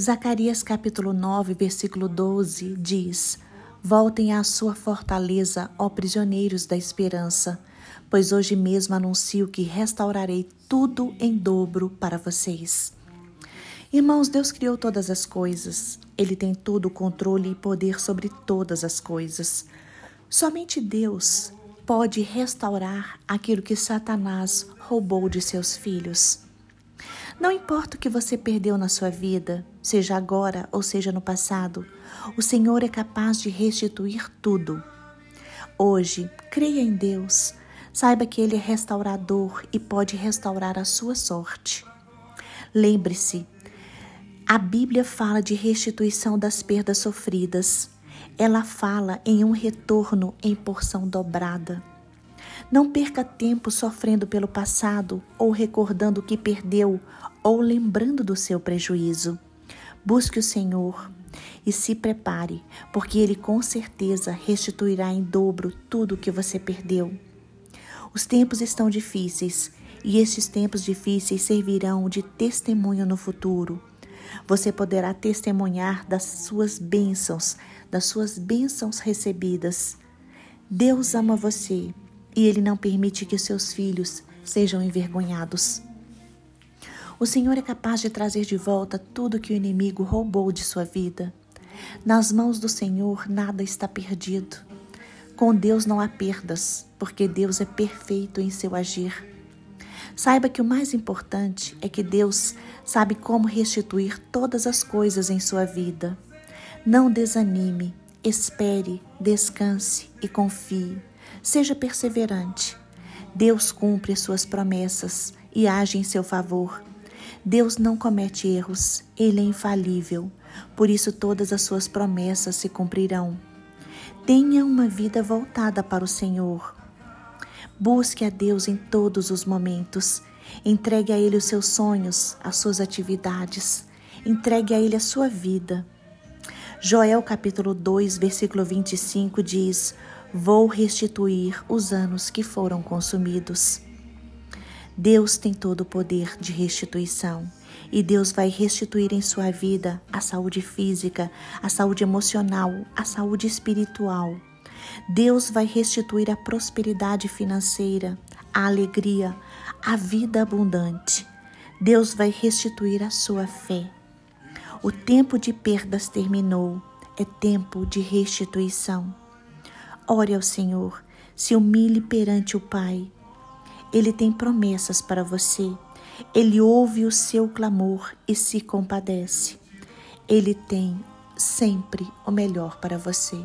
Zacarias capítulo 9, versículo 12 diz: Voltem à sua fortaleza, ó prisioneiros da esperança, pois hoje mesmo anuncio que restaurarei tudo em dobro para vocês. Irmãos, Deus criou todas as coisas. Ele tem todo o controle e poder sobre todas as coisas. Somente Deus pode restaurar aquilo que Satanás roubou de seus filhos. Não importa o que você perdeu na sua vida, seja agora ou seja no passado, o Senhor é capaz de restituir tudo. Hoje, creia em Deus, saiba que Ele é restaurador e pode restaurar a sua sorte. Lembre-se, a Bíblia fala de restituição das perdas sofridas. Ela fala em um retorno em porção dobrada. Não perca tempo sofrendo pelo passado ou recordando o que perdeu ou lembrando do seu prejuízo. Busque o Senhor e se prepare, porque Ele com certeza restituirá em dobro tudo o que você perdeu. Os tempos estão difíceis e estes tempos difíceis servirão de testemunho no futuro. Você poderá testemunhar das suas bênçãos, das suas bênçãos recebidas. Deus ama você e Ele não permite que seus filhos sejam envergonhados. O Senhor é capaz de trazer de volta tudo que o inimigo roubou de sua vida. Nas mãos do Senhor nada está perdido. Com Deus não há perdas, porque Deus é perfeito em seu agir. Saiba que o mais importante é que Deus sabe como restituir todas as coisas em sua vida. Não desanime, espere, descanse e confie. Seja perseverante. Deus cumpre suas promessas e age em seu favor. Deus não comete erros, ele é infalível, por isso todas as suas promessas se cumprirão. Tenha uma vida voltada para o Senhor. Busque a Deus em todos os momentos. Entregue a Ele os seus sonhos, as suas atividades. Entregue a Ele a sua vida. Joel capítulo 2, versículo 25 diz: Vou restituir os anos que foram consumidos. Deus tem todo o poder de restituição e Deus vai restituir em sua vida a saúde física, a saúde emocional, a saúde espiritual. Deus vai restituir a prosperidade financeira, a alegria, a vida abundante. Deus vai restituir a sua fé. O tempo de perdas terminou, é tempo de restituição. Ore ao Senhor, se humilhe perante o Pai ele tem promessas para você. Ele ouve o seu clamor e se compadece. Ele tem sempre o melhor para você.